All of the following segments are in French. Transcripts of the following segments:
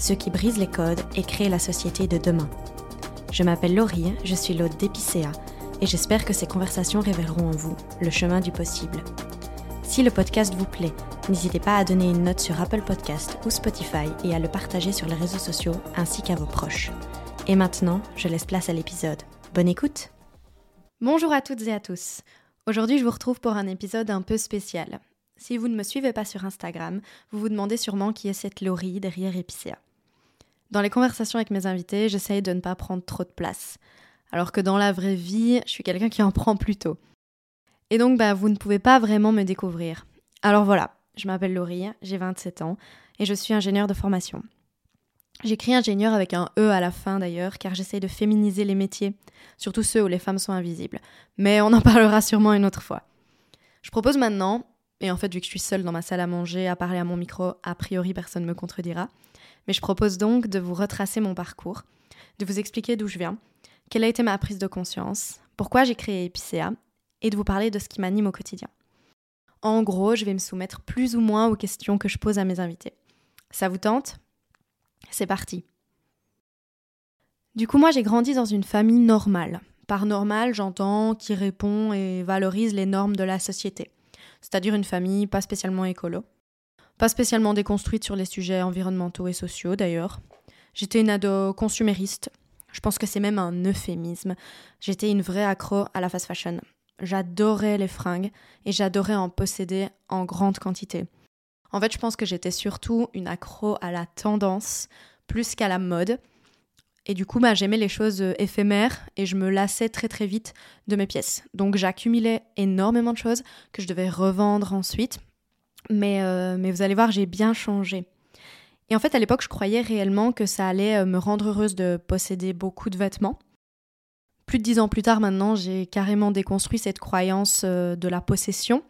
ceux qui brisent les codes et créent la société de demain. Je m'appelle Laurie, je suis l'hôte d'Epicéa et j'espère que ces conversations révéleront en vous le chemin du possible. Si le podcast vous plaît, n'hésitez pas à donner une note sur Apple Podcast ou Spotify et à le partager sur les réseaux sociaux ainsi qu'à vos proches. Et maintenant, je laisse place à l'épisode. Bonne écoute Bonjour à toutes et à tous. Aujourd'hui, je vous retrouve pour un épisode un peu spécial. Si vous ne me suivez pas sur Instagram, vous vous demandez sûrement qui est cette Laurie derrière Epicéa. Dans les conversations avec mes invités, j'essaye de ne pas prendre trop de place. Alors que dans la vraie vie, je suis quelqu'un qui en prend plutôt. Et donc, bah, vous ne pouvez pas vraiment me découvrir. Alors voilà, je m'appelle Laurie, j'ai 27 ans et je suis ingénieure de formation. J'écris ingénieur avec un E à la fin d'ailleurs, car j'essaie de féminiser les métiers, surtout ceux où les femmes sont invisibles. Mais on en parlera sûrement une autre fois. Je propose maintenant, et en fait vu que je suis seule dans ma salle à manger à parler à mon micro, a priori personne ne me contredira, mais je propose donc de vous retracer mon parcours, de vous expliquer d'où je viens, quelle a été ma prise de conscience, pourquoi j'ai créé Epicéa, et de vous parler de ce qui m'anime au quotidien. En gros, je vais me soumettre plus ou moins aux questions que je pose à mes invités. Ça vous tente? C'est parti. Du coup, moi, j'ai grandi dans une famille normale. Par normale, j'entends qui répond et valorise les normes de la société. C'est-à-dire une famille pas spécialement écolo. Pas spécialement déconstruite sur les sujets environnementaux et sociaux, d'ailleurs. J'étais une ado consumériste. Je pense que c'est même un euphémisme. J'étais une vraie accro à la fast fashion. J'adorais les fringues et j'adorais en posséder en grande quantité. En fait, je pense que j'étais surtout une accro à la tendance plus qu'à la mode. Et du coup, bah, j'aimais les choses éphémères et je me lassais très très vite de mes pièces. Donc j'accumulais énormément de choses que je devais revendre ensuite. Mais, euh, mais vous allez voir, j'ai bien changé. Et en fait, à l'époque, je croyais réellement que ça allait euh, me rendre heureuse de posséder beaucoup de vêtements. Plus de dix ans plus tard, maintenant, j'ai carrément déconstruit cette croyance de la possession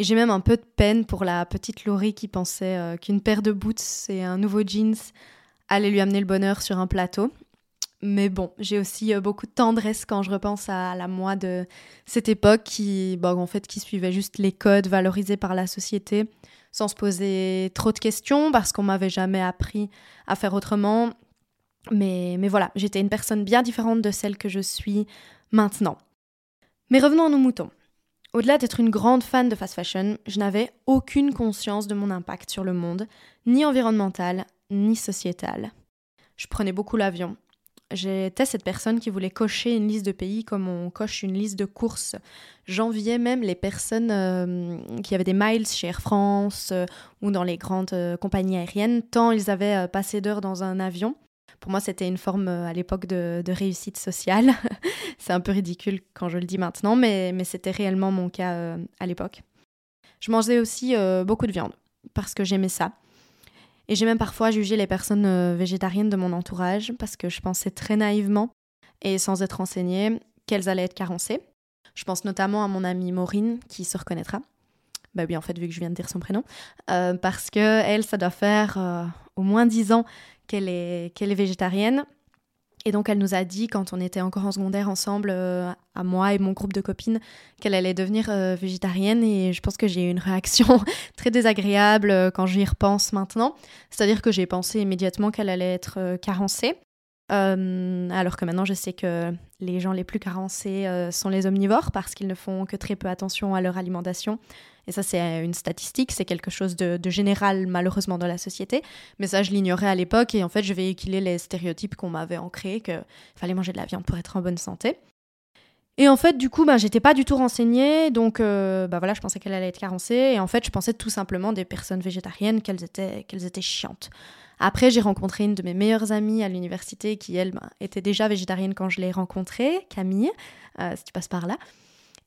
et j'ai même un peu de peine pour la petite Laurie qui pensait euh, qu'une paire de boots et un nouveau jeans allaient lui amener le bonheur sur un plateau. Mais bon, j'ai aussi euh, beaucoup de tendresse quand je repense à la moi de cette époque qui, en fait, qui suivait juste les codes valorisés par la société sans se poser trop de questions parce qu'on m'avait jamais appris à faire autrement. Mais, mais voilà, j'étais une personne bien différente de celle que je suis maintenant. Mais revenons à nos moutons. Au-delà d'être une grande fan de fast fashion, je n'avais aucune conscience de mon impact sur le monde, ni environnemental, ni sociétal. Je prenais beaucoup l'avion. J'étais cette personne qui voulait cocher une liste de pays comme on coche une liste de courses. J'enviais même les personnes euh, qui avaient des miles chez Air France euh, ou dans les grandes euh, compagnies aériennes, tant ils avaient passé d'heures dans un avion. Pour moi, c'était une forme à l'époque de, réussite sociale. c'est un peu ridicule quand je le dis maintenant, mais, c'était réellement mon cas à l'époque. Je mangeais aussi beaucoup de viande parce que j'aimais ça. Et j'ai même parfois jugé les personnes végétariennes de mon entourage parce que je pensais très naïvement et sans être renseignée qu'elles allaient être carencées. Je pense notamment à mon amie Maureen qui se reconnaîtra. Bah oui, en fait, vu que je viens de dire son prénom. parce que elle, ça doit faire au moins dix ans qu'elle est, qu'elle est végétarienne. Et donc elle nous a dit quand on était encore en secondaire ensemble, euh, à moi et mon groupe de copines, qu'elle allait devenir euh, végétarienne et je pense que j'ai eu une réaction très désagréable euh, quand j'y repense maintenant. C'est-à-dire que j'ai pensé immédiatement qu'elle allait être carencée. alors que maintenant je sais que les gens les plus carencés sont les omnivores parce qu'ils ne font que très peu attention à leur alimentation et ça, c'est une statistique, c'est quelque chose de, général malheureusement dans la société. Mais ça, je l'ignorais à l'époque et en fait, je véhiculais les stéréotypes qu'on m'avait ancrés, qu'il fallait manger de la viande pour être en bonne santé. Et en fait, du coup, bah, j'étais pas du tout renseignée, donc euh, bah voilà, je pensais qu'elle allait être carencée. Et en fait, je pensais tout simplement des personnes végétariennes qu'elles étaient, qu'elles étaient chiantes. Après, j'ai rencontré une de mes meilleures amies à l'université qui, elle, bah, était déjà végétarienne quand je l'ai rencontrée, Camille, euh, si tu passes par là.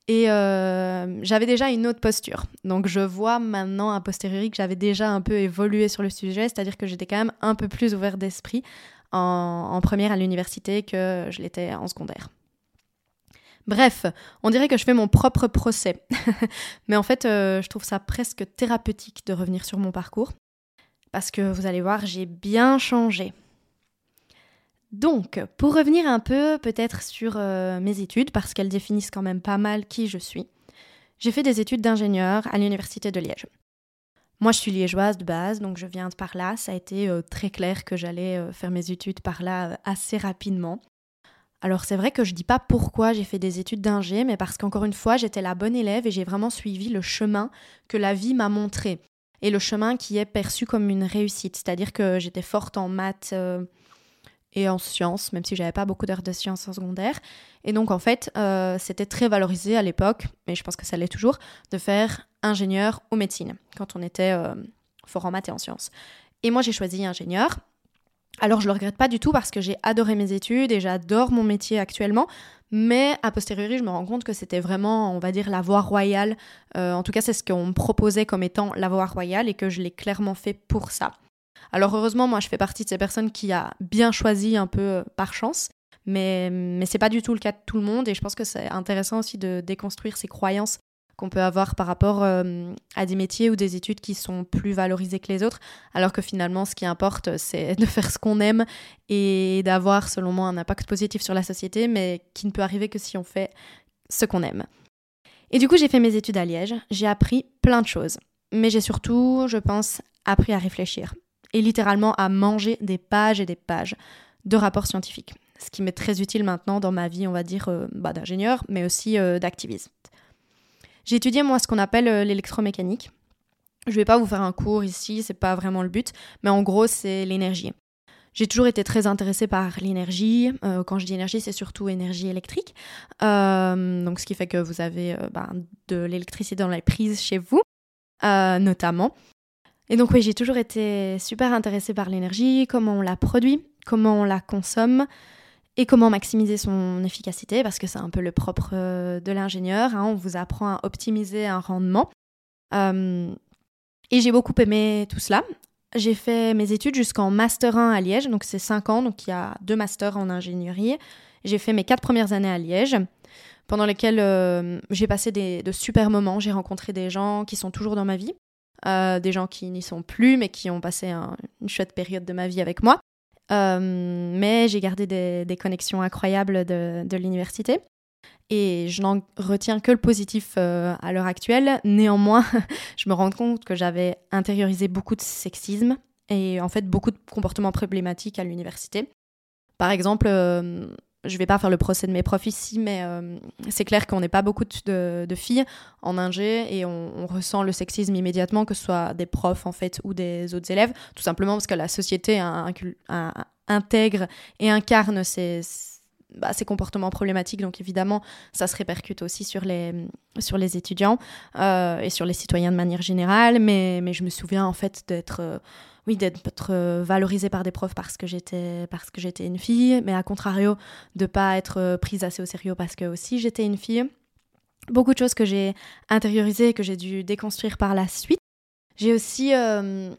Et euh, j'avais déjà une autre posture. Donc je vois maintenant a posteriori que j'avais déjà un peu évolué sur le sujet, c'est-à-dire que j'étais quand même un peu plus ouverte d'esprit en, première à l'université que je l'étais en secondaire. Bref, on dirait que je fais mon propre procès. Mais en fait, euh, je trouve ça presque thérapeutique de revenir sur mon parcours. Parce que vous allez voir, j'ai bien changé. Donc, pour revenir un peu peut-être sur euh, mes études, parce qu'elles définissent quand même pas mal qui je suis, j'ai fait des études d'ingénieur à l'Université de Liège. Moi, je suis liégeoise de base, donc je viens de par là. Ça a été euh, très clair que j'allais euh, faire mes études par là assez rapidement. Alors c'est vrai que je dis pas pourquoi j'ai fait des études d'ingé, mais parce qu'encore une fois, j'étais la bonne élève et j'ai vraiment suivi le chemin que la vie m'a montré. Et le chemin qui est perçu comme une réussite. C'est-à-dire que j'étais forte en maths et en sciences, même si j'avais pas beaucoup d'heures de sciences en secondaire. Et donc en fait, euh, c'était très valorisé à l'époque, mais je pense que ça l'est toujours, de faire ingénieur ou médecine quand on était euh, fort en maths et en sciences. Et moi j'ai choisi ingénieur. Alors je le regrette pas du tout parce que j'ai adoré mes études et j'adore mon métier actuellement, mais a posteriori je me rends compte que c'était vraiment, on va dire, la voie royale. Euh, en tout cas c'est ce qu'on me proposait comme étant la voie royale et que je l'ai clairement fait pour ça. Alors heureusement, moi, je fais partie de ces personnes qui a bien choisi un peu euh, par chance. Mais, mais c'est pas du tout le cas de tout le monde. Et je pense que c'est intéressant aussi de déconstruire ces croyances qu'on peut avoir par rapport euh, à des métiers ou des études qui sont plus valorisés que les autres, alors que finalement ce qui importe c'est de faire ce qu'on aime et d'avoir selon moi un impact positif sur la société, mais qui ne peut arriver que si on fait ce qu'on aime. Et du coup j'ai fait mes études à Liège, j'ai appris plein de choses, mais j'ai surtout, je pense, appris à réfléchir et littéralement à manger des pages et des pages de rapports scientifiques. Ce qui m'est très utile maintenant dans ma vie, on va dire, euh, bah, d'ingénieur, mais aussi euh, d'activiste. J'ai étudié, moi, ce qu'on appelle euh, l'électromécanique. Je ne vais pas vous faire un cours ici, c'est pas vraiment le but, mais en gros, c'est l'énergie. J'ai toujours été très intéressée par l'énergie. quand je dis énergie, c'est surtout énergie électrique. donc, ce qui fait que vous avez bah, de l'électricité dans les prises chez vous, notamment. Et donc oui, j'ai toujours été super intéressée par l'énergie, comment on la produit, comment on la consomme et comment maximiser son efficacité, parce que c'est un peu le propre euh, de l'ingénieur. Hein. on vous apprend à optimiser un rendement. Euh, et j'ai beaucoup aimé tout cela. J'ai fait mes études jusqu'en Master 1 à Liège, donc c'est 5 ans, donc il y a deux masters en ingénierie. J'ai fait mes quatre premières années à Liège, pendant lesquelles euh, j'ai passé de super moments. J'ai rencontré des gens qui sont toujours dans ma vie. Euh, des gens qui n'y sont plus, mais qui ont passé une chouette période de ma vie avec moi. Euh, mais j'ai gardé des, connexions incroyables de, l'université. Et je n'en retiens que le positif euh, à l'heure actuelle. Néanmoins, je me rends compte que j'avais intériorisé beaucoup de sexisme et en fait beaucoup de comportements problématiques à l'université. Par exemple, je vais pas faire le procès de mes profs ici, mais euh, c'est clair qu'on n'est pas beaucoup de, filles en ingé et on, ressent le sexisme immédiatement, que ce soit des profs en fait ou des autres élèves, tout simplement parce que la société intègre et incarne ces, bah, ces, comportements problématiques, donc évidemment ça se répercute aussi sur les, étudiants euh, et sur les citoyens de manière générale, mais, mais je me souviens en fait d'être... Euh, oui, d'être euh, valorisée par des profs parce que j'étais parce que j'étais une fille, mais à contrario de pas être euh, prise assez au sérieux parce que aussi j'étais une fille. Beaucoup de choses que j'ai intériorisées que j'ai dû déconstruire par la suite. J'ai aussi euh,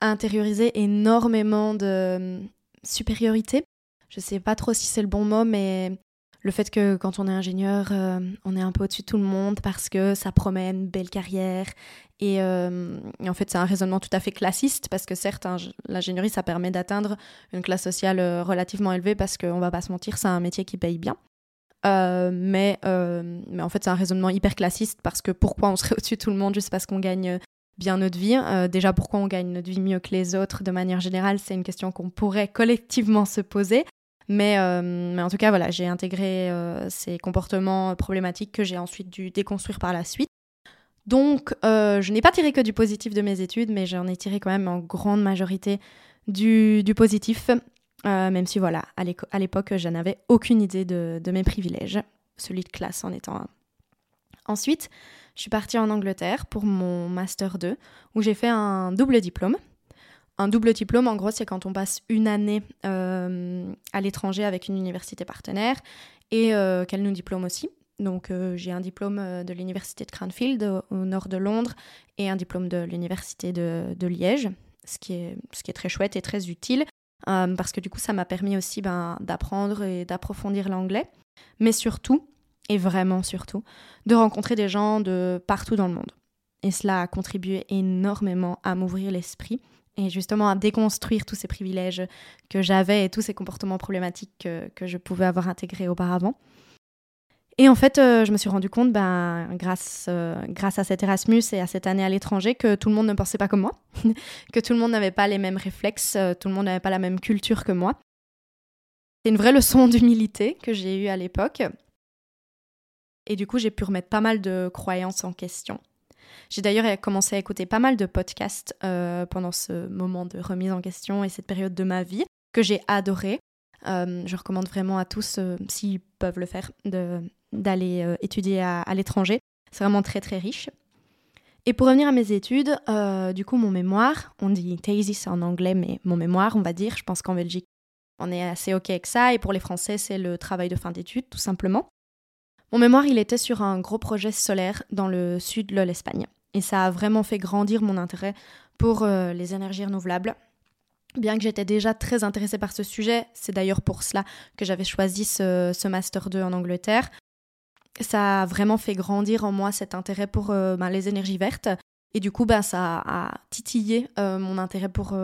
intériorisé énormément de supériorité. Je sais pas trop si c'est le bon mot, mais le fait que quand on est ingénieur, euh, on est un peu au-dessus de tout le monde parce que ça promet une belle carrière. Et, euh, en fait, c'est un raisonnement tout à fait classiste parce que certes, l'ingénierie, ça permet d'atteindre une classe sociale euh, relativement élevée parce qu'on va pas se mentir, c'est un métier qui paye bien. mais en fait, c'est un raisonnement hyper classiste parce que pourquoi on serait au-dessus de tout le monde juste parce qu'on gagne bien notre vie? Déjà, pourquoi on gagne notre vie mieux que les autres de manière générale? C'est une question qu'on pourrait collectivement se poser. Euh, mais, en tout cas, voilà, j'ai intégré euh, ces comportements problématiques que j'ai ensuite dû déconstruire par la suite. Donc, euh, je n'ai pas tiré que du positif de mes études, mais j'en ai tiré quand même en grande majorité du, positif, même si, voilà, à l'époque, je n'avais aucune idée de, de, mes privilèges, celui de classe en étant un. Ensuite, je suis partie en Angleterre pour mon Master 2, où j'ai fait un double diplôme. Un double diplôme, en gros, c'est quand on passe une année euh, à l'étranger avec une université partenaire et euh, qu'elle nous diplôme aussi. Donc euh, j'ai un diplôme de l'université de Cranfield au, nord de Londres et un diplôme de l'université de, Liège, ce qui, est, très chouette et très utile parce que du coup ça m'a permis aussi ben, d'apprendre et d'approfondir l'anglais, mais surtout, et vraiment surtout, de rencontrer des gens de partout dans le monde. Et cela a contribué énormément à m'ouvrir l'esprit et justement à déconstruire tous ces privilèges que j'avais et tous ces comportements problématiques que, je pouvais avoir intégrés auparavant. Et en fait, euh, je me suis rendu compte, ben, grâce, euh, grâce à cet Erasmus et à cette année à l'étranger, que tout le monde ne pensait pas comme moi, que tout le monde n'avait pas les mêmes réflexes, euh, tout le monde n'avait pas la même culture que moi. C'est une vraie leçon d'humilité que j'ai eue à l'époque. Et du coup, j'ai pu remettre pas mal de croyances en question. J'ai d'ailleurs commencé à écouter pas mal de podcasts euh, pendant ce moment de remise en question et cette période de ma vie que j'ai adoré. Euh, je recommande vraiment à tous, euh, s'ils peuvent le faire, d'aller étudier à, l'étranger. C'est vraiment très très riche. Et pour revenir à mes études, du coup, mon mémoire, on dit thesis en anglais, mais mon mémoire, on va dire, je pense qu'en Belgique, on est assez OK avec ça. Et pour les Français, c'est le travail de fin d'études, tout simplement. Mon mémoire, il était sur un gros projet solaire dans le sud de l'Espagne. Et ça a vraiment fait grandir mon intérêt pour euh, les énergies renouvelables. Bien que j'étais déjà très intéressée par ce sujet, c'est d'ailleurs pour cela que j'avais choisi ce, Master 2 en Angleterre, ça a vraiment fait grandir en moi cet intérêt pour euh, ben, les énergies vertes. Et du coup, ben, ça a titillé euh, mon intérêt pour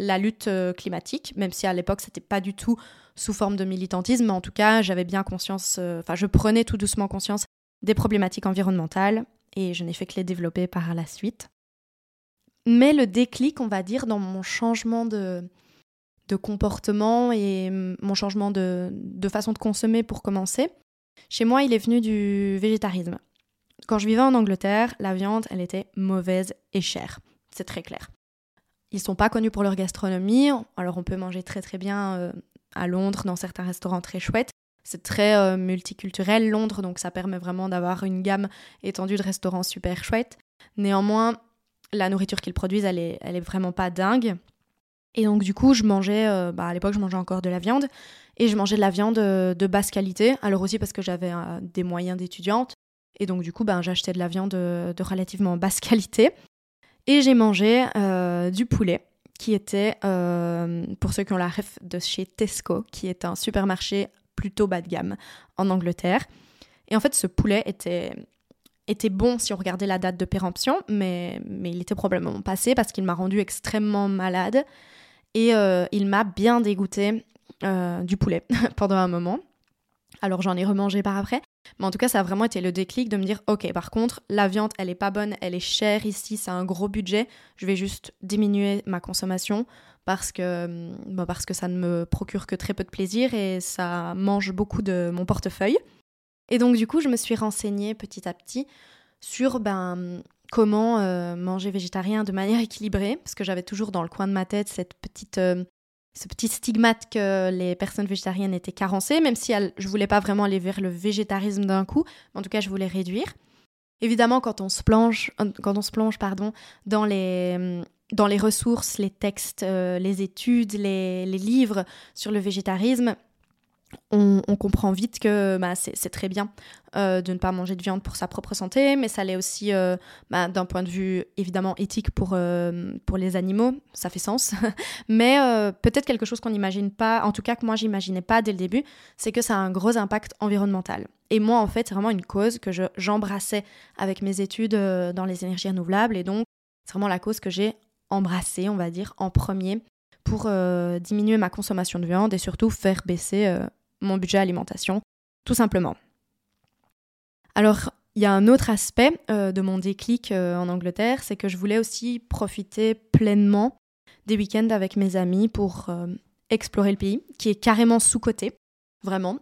la lutte climatique, même si à l'époque, c'était pas du tout sous forme de militantisme, mais en tout cas, j'avais bien conscience, enfin, je prenais tout doucement conscience des problématiques environnementales et je n'ai fait que les développer par la suite. Mais le déclic, on va dire, dans mon changement de, de comportement et mon changement de, de façon de consommer pour commencer, chez moi, il est venu du végétarisme. Quand je vivais en Angleterre, la viande, elle était mauvaise et chère. C'est très clair. Ils sont pas connus pour leur gastronomie, alors on peut manger très très bien euh, à Londres dans certains restaurants très chouettes, c'est très euh, multiculturel, Londres, donc ça permet vraiment d'avoir une gamme étendue de restaurants super chouettes. Néanmoins, la nourriture qu'ils produisent, elle est, vraiment pas dingue. Et donc du coup, je mangeais, euh, bah, à l'époque, je mangeais encore de la viande, et je mangeais de la viande euh, de basse qualité, alors aussi parce que j'avais des moyens d'étudiante, et donc du coup, ben, j'achetais de la viande de, relativement basse qualité. Et j'ai mangé du poulet, qui était, pour ceux qui ont la ref de chez Tesco, qui est un supermarché plutôt bas de gamme en Angleterre. Et en fait, ce poulet était, était bon si on regardait la date de péremption, mais, mais il était probablement passé parce qu'il m'a rendu extrêmement malade et euh, il m'a bien dégoûté euh, du poulet pendant un moment. Alors j'en ai remangé par après, mais en tout cas ça a vraiment été le déclic de me dire ok par contre la viande elle est pas bonne, elle est chère ici, c'est un gros budget, je vais juste diminuer ma consommation parce que, bah, parce que ça ne me procure que très peu de plaisir et ça mange beaucoup de mon portefeuille. Et donc du coup, je me suis renseignée petit à petit sur ben, comment euh, manger végétarien de manière équilibrée, parce que j'avais toujours dans le coin de ma tête cette petite, euh, ce petit stigmate que les personnes végétariennes étaient carencées, même si je voulais pas vraiment aller vers le végétarisme d'un coup, en tout cas je voulais réduire. Évidemment, quand on se plonge, euh, quand on se plonge pardon, dans les dans les ressources, les textes, euh, les études, les, livres sur le végétarisme, on, comprend vite que bah, c'est très bien euh, de ne pas manger de viande pour sa propre santé, mais ça l'est aussi euh, bah, d'un point de vue évidemment éthique pour, euh, pour les animaux, ça fait sens. mais peut-être quelque chose qu'on n'imagine pas, en tout cas que moi j'imaginais pas dès le début, c'est que ça a un gros impact environnemental. Et moi en fait c'est vraiment une cause que j'embrassais avec mes études dans les énergies renouvelables, et donc c'est vraiment la cause que j'ai embrassée, on va dire, en premier pour diminuer ma consommation de viande et surtout faire baisser mon budget alimentation, tout simplement. Alors, il y a un autre aspect euh, de mon déclic euh, en Angleterre, c'est que je voulais aussi profiter pleinement des week-ends avec mes amis pour euh, explorer le pays, qui est carrément sous-coté. Vraiment,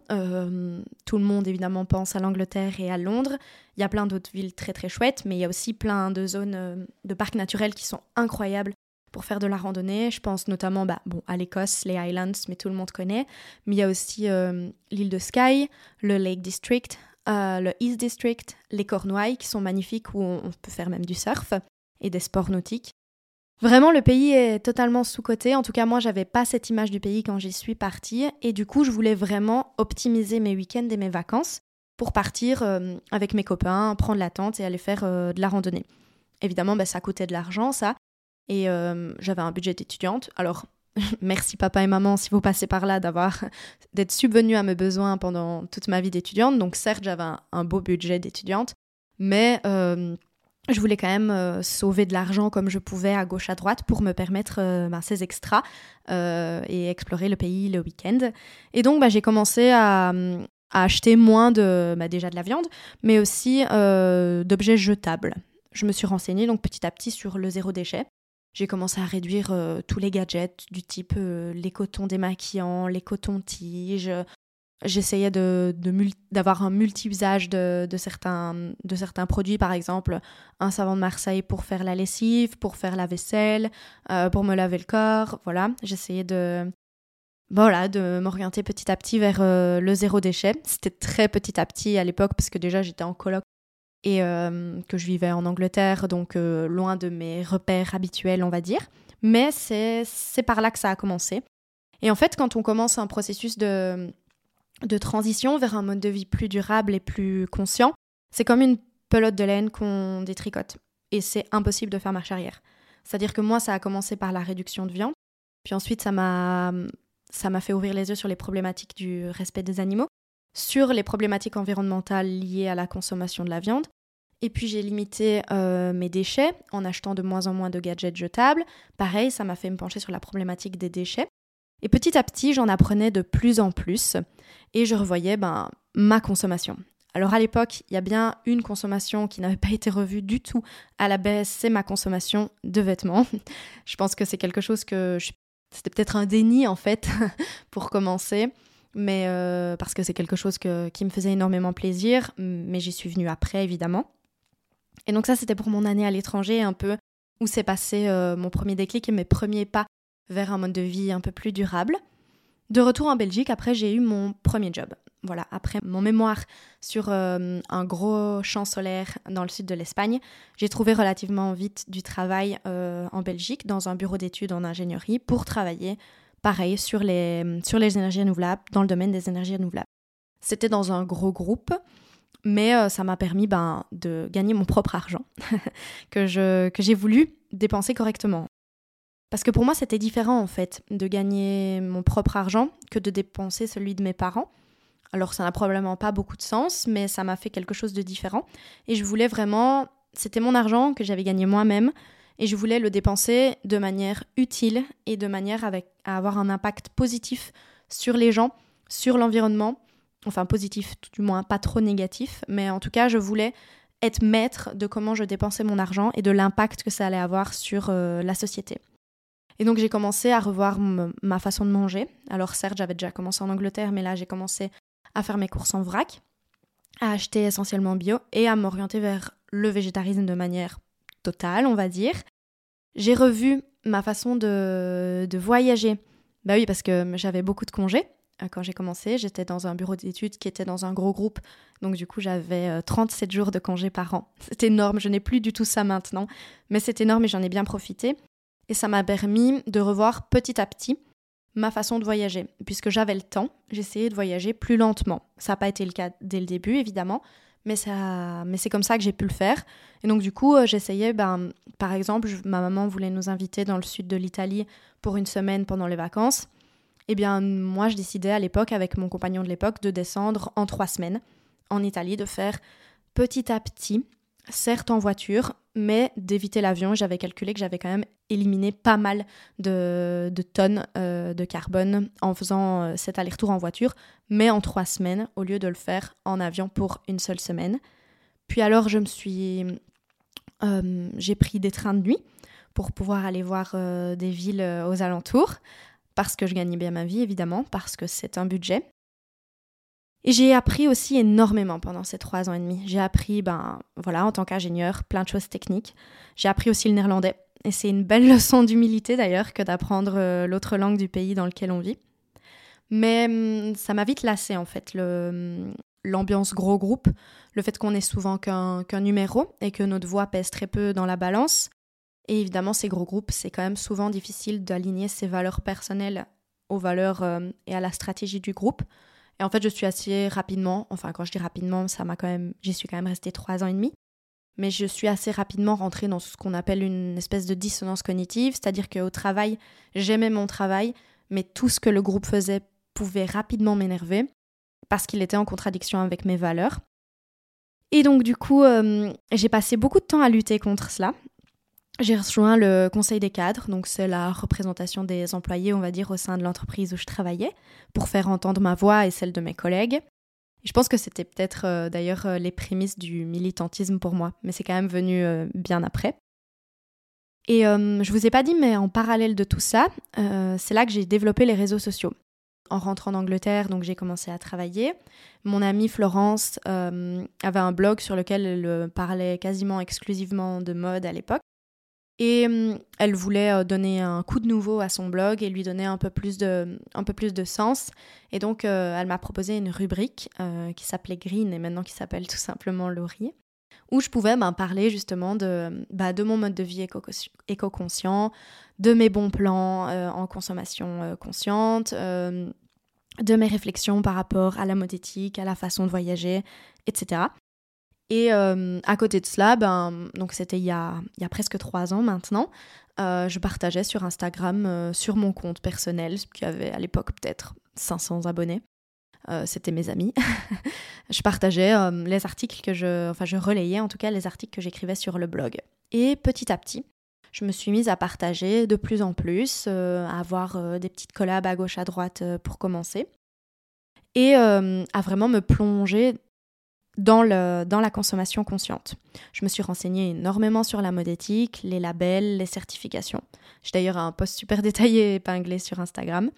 tout le monde évidemment pense à l'Angleterre et à Londres. Il y a plein d'autres villes très très chouettes, mais il y a aussi plein de zones de parcs naturels qui sont incroyables pour faire de la randonnée. Je pense notamment bah, bon, à l'Écosse, les Highlands, mais tout le monde connaît. Mais il y a aussi euh, l'île de Skye, le Lake District, euh, le East District, les Cornouailles qui sont magnifiques où on, peut faire même du surf et des sports nautiques. Vraiment, le pays est totalement sous-coté. En tout cas, moi, j'avais pas cette image du pays quand j'y suis partie. Et du coup, je voulais vraiment optimiser mes week-ends et mes vacances pour partir euh, avec mes copains, prendre la tente et aller faire de la randonnée. Évidemment, bah, ça coûtait de l'argent, ça. Et euh, j'avais un budget d'étudiante. Alors, merci papa et maman si vous passez par là d'avoir d'être subvenu à mes besoins pendant toute ma vie d'étudiante. Donc certes, j'avais un, beau budget d'étudiante, mais euh, je voulais quand même euh, sauver de l'argent comme je pouvais à gauche à droite pour me permettre ben, ces extras et explorer le pays le week-end. Et donc bah, j'ai commencé à, acheter moins de bah, déjà de la viande, mais aussi d'objets jetables. Je me suis renseignée donc petit à petit sur le zéro déchet j'ai commencé à réduire euh, tous les gadgets du type euh, les cotons démaquillants, les cotons-tiges. J'essayais d'avoir un multi-usage de, certains, produits, par exemple un savon de Marseille pour faire la lessive, pour faire la vaisselle, euh, pour me laver le corps. Voilà, j'essayais de, voilà, de m'orienter petit à petit vers le zéro déchet. C'était très petit à petit à l'époque parce que déjà j'étais en coloc et euh, que je vivais en Angleterre, donc euh, loin de mes repères habituels, on va dire. Mais c'est par là que ça a commencé. Et en fait, quand on commence un processus de, de transition vers un mode de vie plus durable et plus conscient, c'est comme une pelote de laine qu'on détricote. Et c'est impossible de faire marche arrière. C'est-à-dire que moi, ça a commencé par la réduction de viande. Puis ensuite, ça m'a ça m'a fait ouvrir les yeux sur les problématiques du respect des animaux sur les problématiques environnementales liées à la consommation de la viande. Et puis j'ai limité euh, mes déchets en achetant de moins en moins de gadgets jetables. Pareil, ça m'a fait me pencher sur la problématique des déchets. Et petit à petit, j'en apprenais de plus en plus et je revoyais ben, ma consommation. Alors à l'époque, il y a bien une consommation qui n'avait pas été revue du tout à la baisse, c'est ma consommation de vêtements. je pense que c'est quelque chose que... C'était peut-être un déni en fait pour commencer mais euh, parce que c'est quelque chose qui me faisait énormément plaisir, mais j'y suis venue après évidemment. Et donc ça c'était pour mon année à l'étranger un peu où s'est passé euh, mon premier déclic et mes premiers pas vers un mode de vie un peu plus durable. De retour en Belgique, après j'ai eu mon premier job. Voilà, après mon mémoire sur euh, un gros champ solaire dans le sud de l'Espagne, j'ai trouvé relativement vite du travail en Belgique dans un bureau d'études en ingénierie pour travailler pareil, sur les, sur les énergies renouvelables, dans le domaine des énergies renouvelables. C'était dans un gros groupe, mais euh, ça m'a permis ben, de gagner mon propre argent, que, je, que j'ai voulu dépenser correctement. Parce que pour moi, c'était différent en fait de gagner mon propre argent que de dépenser celui de mes parents. Alors ça n'a probablement pas beaucoup de sens, mais ça m'a fait quelque chose de différent. Et je voulais vraiment, c'était mon argent que j'avais gagné moi-même, et je voulais le dépenser de manière utile et de manière avec, à avoir un impact positif sur les gens, sur l'environnement, enfin positif du moins, pas trop négatif, mais en tout cas je voulais être maître de comment je dépensais mon argent et de l'impact que ça allait avoir sur euh, la société. Et donc j'ai commencé à revoir ma façon de manger. Alors certes j'avais déjà commencé en Angleterre, mais là j'ai commencé à faire mes courses en vrac, à acheter essentiellement bio et à m'orienter vers le végétarisme de manière totale, on va dire. J'ai revu ma façon de, voyager. Bah oui, parce que j'avais beaucoup de congés euh, quand j'ai commencé. J'étais dans un bureau d'études qui était dans un gros groupe. Donc du coup, j'avais 37 euh, jours de congés par an. C'est énorme. Je n'ai plus du tout ça maintenant. Mais c'est énorme et j'en ai bien profité. Et ça m'a permis de revoir petit à petit ma façon de voyager. Puisque j'avais le temps, j'essayais de voyager plus lentement. Ça n'a pas été le cas dès le début, évidemment, mais, ça, mais c'est comme ça que j'ai pu le faire. Et donc, du coup, euh, j'essayais, ben, par exemple, ma maman voulait nous inviter dans le sud de l'Italie pour une semaine pendant les vacances. Eh bien, moi, je décidais à l'époque, avec mon compagnon de l'époque, de descendre en trois semaines en Italie, de faire petit à petit, certes en voiture, mais d'éviter l'avion. J'avais calculé que j'avais quand même éliminé pas mal de, tonnes euh, de carbone en faisant euh, cet aller-retour en voiture, mais en trois semaines, au lieu de le faire en avion pour une seule semaine. Puis alors, je me suis... Euh, j'ai pris des trains de nuit pour pouvoir aller voir des villes aux alentours, parce que je gagnais bien ma vie, évidemment, parce que c'est un budget. Et j'ai appris aussi énormément pendant ces trois ans et demi. J'ai appris, ben voilà, en tant qu'ingénieur, plein de choses techniques. J'ai appris aussi le néerlandais. Et c'est une belle leçon d'humilité d'ailleurs que d'apprendre euh, l'autre langue du pays dans lequel on vit. Mais hum, ça m'a vite lassé en fait, hum, l'ambiance gros groupe, le fait qu'on est souvent qu'un numéro et que notre voix pèse très peu dans la balance. Et évidemment, ces gros groupes, c'est quand même souvent difficile d'aligner ses valeurs personnelles aux valeurs euh, et à la stratégie du groupe. Et en fait, je suis assez rapidement, enfin quand je dis rapidement, ça m'a quand même, j'y suis quand même restée trois ans et demi, mais je suis assez rapidement rentrée dans ce qu'on appelle une espèce de dissonance cognitive, c'est-à-dire qu'au travail, j'aimais mon travail, mais tout ce que le groupe faisait pouvait rapidement m'énerver parce qu'il était en contradiction avec mes valeurs. Et donc du coup, euh, j'ai passé beaucoup de temps à lutter contre cela. J'ai rejoint le conseil des cadres, donc c'est la représentation des employés, on va dire, au sein de l'entreprise où je travaillais, pour faire entendre ma voix et celle de mes collègues. je pense que c'était peut-être euh, d'ailleurs euh, les prémices du militantisme pour moi, mais c'est quand même venu euh, bien après. Et je vous ai pas dit, mais en parallèle de tout ça, c'est là que j'ai développé les réseaux sociaux. En rentrant en Angleterre, donc j'ai commencé à travailler. Mon amie Florence avait un blog sur lequel elle parlait quasiment exclusivement de mode à l'époque. Et hum, elle voulait euh, donner un coup de nouveau à son blog et lui donner un peu plus de, un peu plus de sens. Et donc, euh, elle m'a proposé une rubrique euh, qui s'appelait Green et maintenant qui s'appelle tout simplement Laurier, où je pouvais ben, parler justement de, bah, de mon mode de vie éco-conscient, de mes bons plans en consommation consciente, de mes réflexions par rapport à la mode éthique, à la façon de voyager, etc. Et euh, à côté de cela, ben, donc c'était il, y a, presque trois ans maintenant, euh, je partageais sur Instagram, euh, sur mon compte personnel, qui avait à l'époque peut-être 500 abonnés. c'était mes amis. je partageais les articles que je, enfin je relayais en tout cas les articles que j'écrivais sur le blog. Et petit à petit, je me suis mise à partager de plus en plus, à avoir des petites collabs à gauche à droite pour commencer, et à vraiment me plonger dans, le, dans la consommation consciente. Je me suis renseignée énormément sur la mode éthique, les labels, les certifications. J'ai d'ailleurs un post super détaillé épinglé sur Instagram.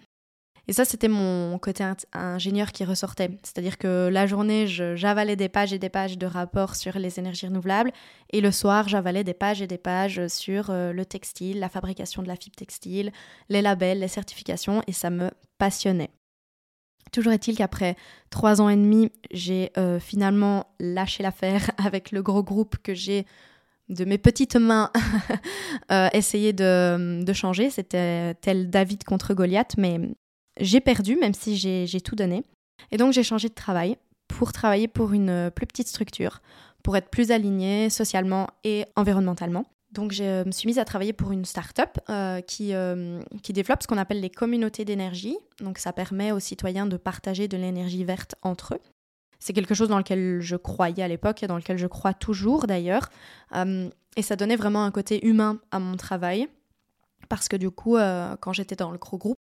Et ça, c'était mon côté ingénieur qui ressortait. C'est-à-dire que la journée, j'avalais des pages et des pages de rapports sur les énergies renouvelables. Et le soir, j'avalais des pages et des pages sur euh, le textile, la fabrication de la fibre textile, les labels, les certifications. Et ça me passionnait. Toujours est-il qu'après trois ans et demi, j'ai euh, finalement lâché l'affaire avec le gros groupe que j'ai de mes petites mains euh, essayé de, de changer. C'était tel David contre Goliath, mais j'ai perdu, même si j'ai tout donné. Et donc j'ai changé de travail pour travailler pour une plus petite structure, pour être plus alignée socialement et environnementalement. Donc je me suis mise à travailler pour une start-up euh, qui, euh, qui développe ce qu'on appelle les communautés d'énergie. Donc ça permet aux citoyens de partager de l'énergie verte entre eux. C'est quelque chose dans lequel je croyais à l'époque et dans lequel je crois toujours d'ailleurs. Euh, et ça donnait vraiment un côté humain à mon travail. Parce que du coup, quand j'étais dans le gros groupe,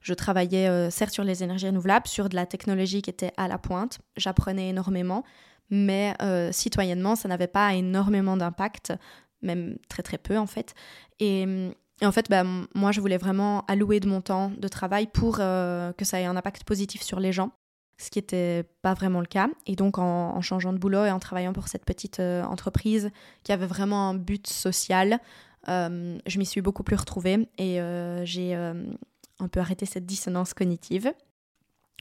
je travaillais certes sur les énergies renouvelables, sur de la technologie qui était à la pointe. J'apprenais énormément mais citoyennement, ça n'avait pas énormément d'impact même très très peu en fait. Et, en fait, bah, moi, je voulais vraiment allouer de mon temps de travail pour euh, que ça ait un impact positif sur les gens, ce qui n'était pas vraiment le cas. Et donc, en, changeant de boulot et en travaillant pour cette petite euh, entreprise qui avait vraiment un but social, euh, je m'y suis beaucoup plus retrouvée et j'ai un peu arrêté cette dissonance cognitive.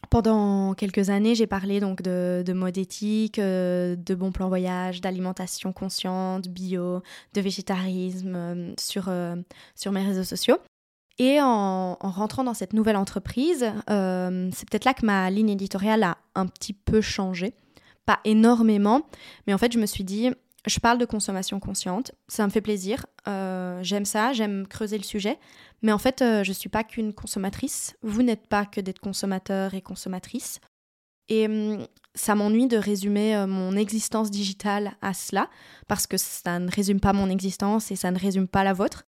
Pendant quelques années, j'ai parlé donc de, mode éthique, euh, de bons plans voyage, d'alimentation consciente, bio, de végétarisme euh, sur, euh, sur mes réseaux sociaux. Et en, rentrant dans cette nouvelle entreprise, c'est peut-être là que ma ligne éditoriale a un petit peu changé. Pas énormément, mais en fait, je me suis dit, je parle de consommation consciente, ça me fait plaisir, euh, j'aime ça, j'aime creuser le sujet, mais en fait, euh, je ne suis pas qu'une consommatrice, vous n'êtes pas que d'être consommateur et consommatrice. Et hum, ça m'ennuie de résumer mon existence digitale à cela, parce que ça ne résume pas mon existence et ça ne résume pas la vôtre.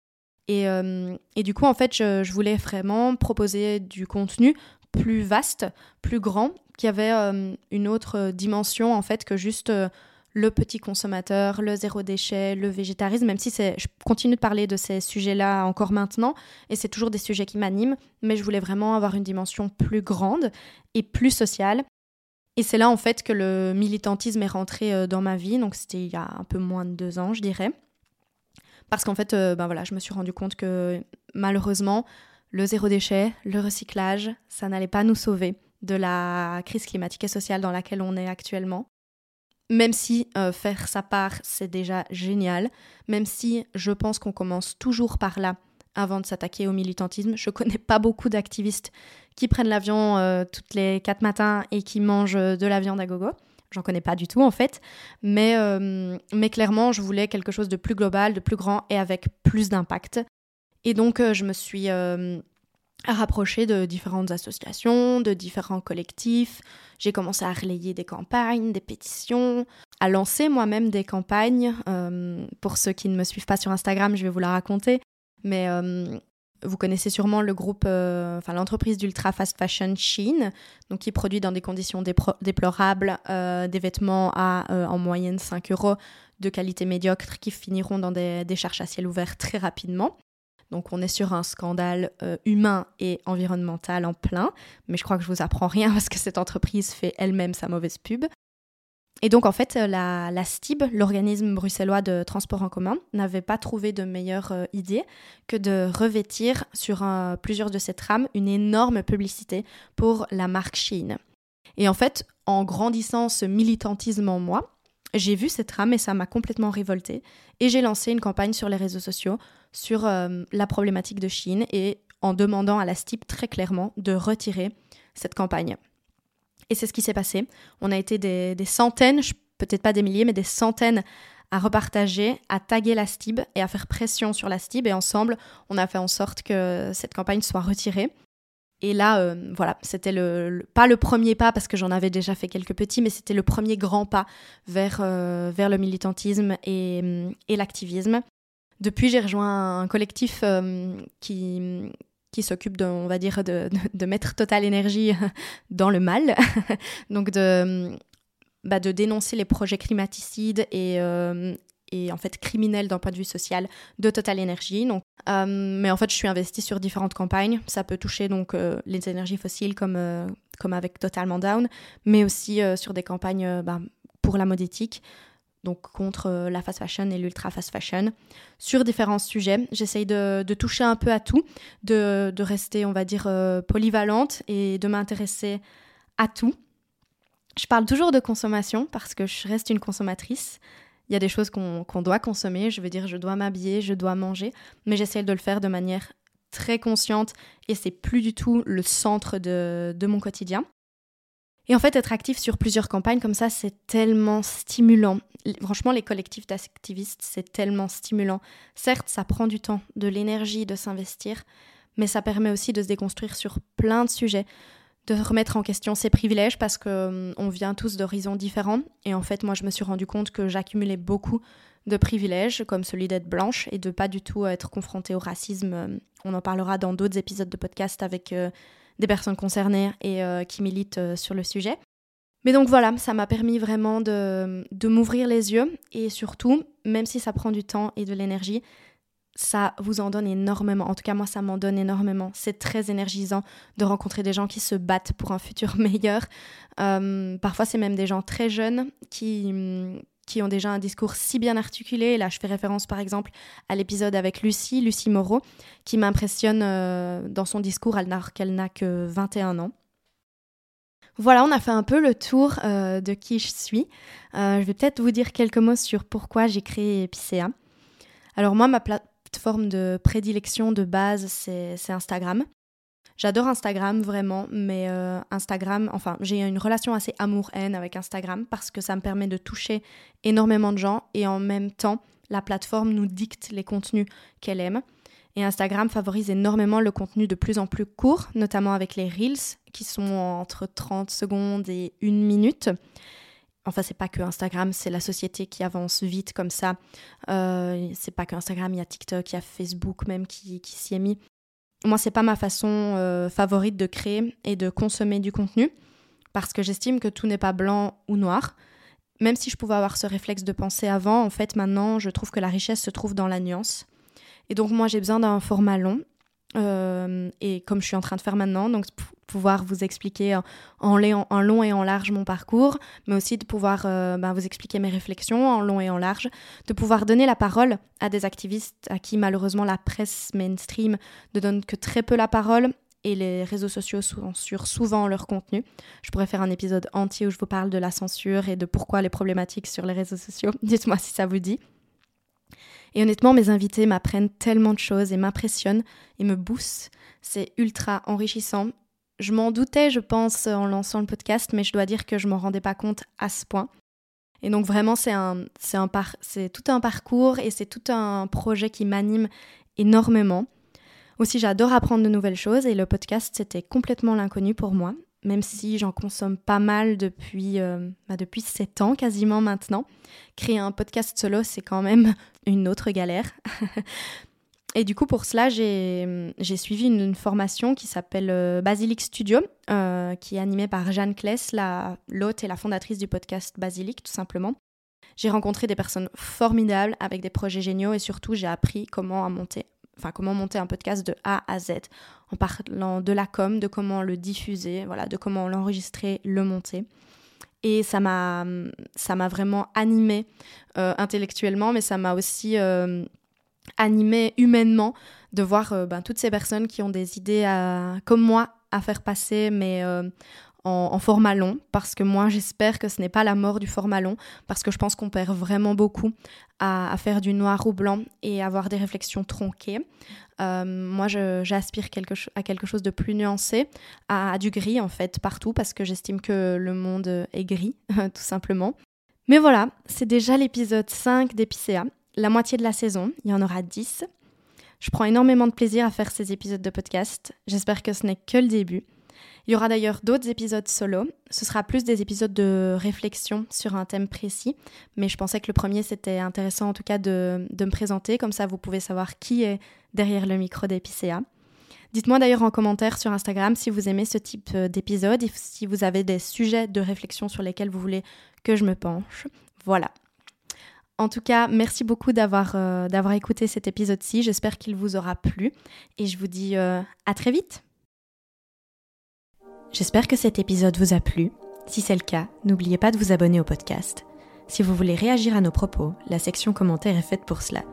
Euh, et, du coup, en fait, je, voulais vraiment proposer du contenu plus vaste, plus grand, qui avait euh, une autre dimension, en fait, que juste euh, le petit consommateur, le zéro déchet, le végétarisme, même si je continue de parler de ces sujets-là encore maintenant, et c'est toujours des sujets qui m'animent, mais je voulais vraiment avoir une dimension plus grande et plus sociale. Et c'est là, en fait, que le militantisme est rentré dans ma vie, donc c'était il y a un peu moins de deux ans, je dirais. Parce qu'en fait, euh, ben voilà, je me suis rendu compte que malheureusement, le zéro déchet, le recyclage, ça n'allait pas nous sauver de la crise climatique et sociale dans laquelle on est actuellement. Même si euh, faire sa part, c'est déjà génial, même si je pense qu'on commence toujours par là avant de s'attaquer au militantisme. Je connais pas beaucoup d'activistes qui prennent l'avion euh, toutes les quatre matins et qui mangent de la viande à gogo. J'en connais pas du tout en fait, mais, euh, mais clairement, je voulais quelque chose de plus global, de plus grand et avec plus d'impact. Et donc, euh, je me suis euh, rapprochée de différentes associations, de différents collectifs. J'ai commencé à relayer des campagnes, des pétitions, à lancer moi-même des campagnes. pour ceux qui ne me suivent pas sur Instagram, je vais vous la raconter. Mais vous connaissez sûrement le groupe, euh, l'entreprise d'ultra fast fashion Shein, donc qui produit dans des conditions déplorables euh, des vêtements à euh, en moyenne 5 euros de qualité médiocre qui finiront dans des, des charges à ciel ouvert très rapidement. Donc on est sur un scandale humain et environnemental en plein, mais je crois que je vous apprends rien parce que cette entreprise fait elle-même sa mauvaise pub. Et donc, en fait, euh, la, STIB, l'organisme bruxellois de transport en commun, n'avait pas trouvé de meilleure euh, idée que de revêtir sur plusieurs de ces trams une énorme publicité pour la marque Shein. Et en fait, en grandissant ce militantisme en moi, j'ai vu cette trame et ça m'a complètement révoltée. Et j'ai lancé une campagne sur les réseaux sociaux sur euh, la problématique de Chine et en demandant à la STIB très clairement de retirer cette campagne. Et c'est ce qui s'est passé. On a été des, centaines, peut-être pas des milliers, mais des centaines à repartager, à taguer la STIB et à faire pression sur la STIB. Et ensemble, on a fait en sorte que cette campagne soit retirée. Et là, euh, voilà, c'était le, pas le premier pas parce que j'en avais déjà fait quelques petits, mais c'était le premier grand pas vers, euh, vers le militantisme et, et l'activisme. Depuis, j'ai rejoint un collectif euh, qui, qui s'occupe, de, on va dire, de, mettre Total Énergie dans le mal, donc de, bah, de dénoncer les projets climaticides et, euh, et en fait criminels d'un point de vue social de Total Énergie. Donc, euh, mais en fait, je suis investie sur différentes campagnes. Ça peut toucher donc euh, les énergies fossiles comme, comme avec Totalement Down, mais aussi sur des campagnes bah, pour la mode éthique donc contre euh, la fast fashion et l'ultra fast fashion, sur différents sujets. J'essaye de, toucher un peu à tout, de, rester, on va dire, euh, polyvalente et de m'intéresser à tout. Je parle toujours de consommation parce que je reste une consommatrice. Il y a des choses qu'on doit consommer, je veux dire, je dois m'habiller, je dois manger, mais j'essaye de le faire de manière très consciente et c'est plus du tout le centre de mon quotidien. Et en fait, être actif sur plusieurs campagnes comme ça, c'est tellement stimulant. Franchement, les collectifs d'activistes, c'est tellement stimulant. Certes, ça prend du temps, de l'énergie de s'investir, mais ça permet aussi de se déconstruire sur plein de sujets, de remettre en question ses privilèges parce qu'on hum, vient tous d'horizons différents. Et en fait, moi, je me suis rendu compte que j'accumulais beaucoup de privilèges, comme celui d'être blanche et de pas du tout être confrontée au racisme. On en parlera dans d'autres épisodes de podcast avec euh, des personnes concernées et euh, qui militent euh, sur le sujet. Mais donc voilà, ça m'a permis vraiment de, de m'ouvrir les yeux et surtout, même si ça prend du temps et de l'énergie, ça vous en donne énormément. En tout cas, moi, ça m'en donne énormément. C'est très énergisant de rencontrer des gens qui se battent pour un futur meilleur. Euh, parfois, c'est même des gens très jeunes qui, qui ont déjà un discours si bien articulé. Là, je fais référence par exemple à l'épisode avec Lucie, Lucie Moreau, qui m'impressionne euh, dans son discours alors qu'elle n'a que 21 ans. Voilà, on a fait un peu le tour euh, de qui je suis. Je vais peut-être vous dire quelques mots sur pourquoi j'ai créé Epicéa. Alors moi, ma plateforme de prédilection de base, c'est Instagram. J'adore Instagram vraiment, mais euh, Instagram, enfin, j'ai une relation assez amour-haine avec Instagram parce que ça me permet de toucher énormément de gens et en même temps, la plateforme nous dicte les contenus qu'elle aime. Et Instagram favorise énormément le contenu de plus en plus court, notamment avec les Reels qui sont entre 30 secondes et une minute. Enfin, c'est pas que Instagram, c'est la société qui avance vite comme ça. Euh, c'est pas que Instagram, il y a TikTok, il y a Facebook même qui, s'y est mis. Moi, c'est pas ma façon euh, favorite de créer et de consommer du contenu parce que j'estime que tout n'est pas blanc ou noir. Même si je pouvais avoir ce réflexe de penser avant, en fait, maintenant, je trouve que la richesse se trouve dans la nuance. Et donc, moi, j'ai besoin d'un format long. Euh, et comme je suis en train de faire maintenant, donc pouvoir vous expliquer en, long et en large mon parcours, mais aussi de pouvoir euh, ben, vous expliquer mes réflexions en long et en large, de pouvoir donner la parole à des activistes à qui malheureusement la presse mainstream ne donne que très peu la parole et les réseaux sociaux censurent souvent leur contenu. Je pourrais faire un épisode entier où je vous parle de la censure et de pourquoi les problématiques sur les réseaux sociaux. Dites-moi si ça vous dit. Et honnêtement, mes invités m'apprennent tellement de choses et m'impressionnent et me boostent. C'est ultra enrichissant je m'en doutais, je pense, en lançant le podcast, mais je dois dire que je m'en rendais pas compte à ce point. Et donc vraiment, c'est un, c'est un c'est tout un parcours et c'est tout un projet qui m'anime énormément. Aussi, j'adore apprendre de nouvelles choses et le podcast, c'était complètement l'inconnu pour moi, même si j'en consomme pas mal depuis, euh, bah depuis 7 ans quasiment maintenant. Créer un podcast solo, c'est quand même une autre galère. Et du coup, pour cela, j'ai suivi une, formation qui s'appelle euh, Basilic Studio, euh, qui est animée par Jeanne Kless, l'hôte et la fondatrice du podcast Basilic, tout simplement. J'ai rencontré des personnes formidables avec des projets géniaux et surtout, j'ai appris comment monter, enfin, comment monter un podcast de A à Z, en parlant de la com, de comment le diffuser, voilà, de comment l'enregistrer, le monter. Et ça m'a vraiment animée euh, intellectuellement, mais ça m'a aussi animé humainement de voir euh, ben, toutes ces personnes qui ont des idées comme moi à faire passer, mais euh, en, format long, parce que moi j'espère que ce n'est pas la mort du format long, parce que je pense qu'on perd vraiment beaucoup à, faire du noir ou blanc et avoir des réflexions tronquées. Euh, moi j'aspire à quelque chose de plus nuancé, à, du gris en fait, partout, parce que j'estime que le monde est gris, tout simplement. Mais voilà, c'est déjà l'épisode 5 d'Epicéa la moitié de la saison, il y en aura 10. Je prends énormément de plaisir à faire ces épisodes de podcast. J'espère que ce n'est que le début. Il y aura d'ailleurs d'autres épisodes solo. Ce sera plus des épisodes de réflexion sur un thème précis, mais je pensais que le premier c'était intéressant en tout cas de, me présenter, comme ça vous pouvez savoir qui est derrière le micro d'Epicéa. Dites-moi d'ailleurs en commentaire sur Instagram si vous aimez ce type euh, d'épisode et si vous avez des sujets de réflexion sur lesquels vous voulez que je me penche. Voilà, en tout cas, merci beaucoup d'avoir euh, d'avoir écouté cet épisode-ci. J'espère qu'il vous aura plu et je vous dis euh, à très vite. J'espère que cet épisode vous a plu. Si c'est le cas, n'oubliez pas de vous abonner au podcast. Si vous voulez réagir à nos propos, la section commentaires est faite pour cela.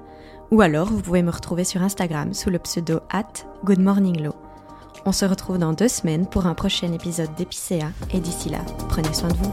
Ou alors, vous pouvez me retrouver sur Instagram sous le pseudo at goodmorninglow. On se retrouve dans deux semaines pour un prochain épisode d'Epicéa et d'ici là, prenez soin de vous.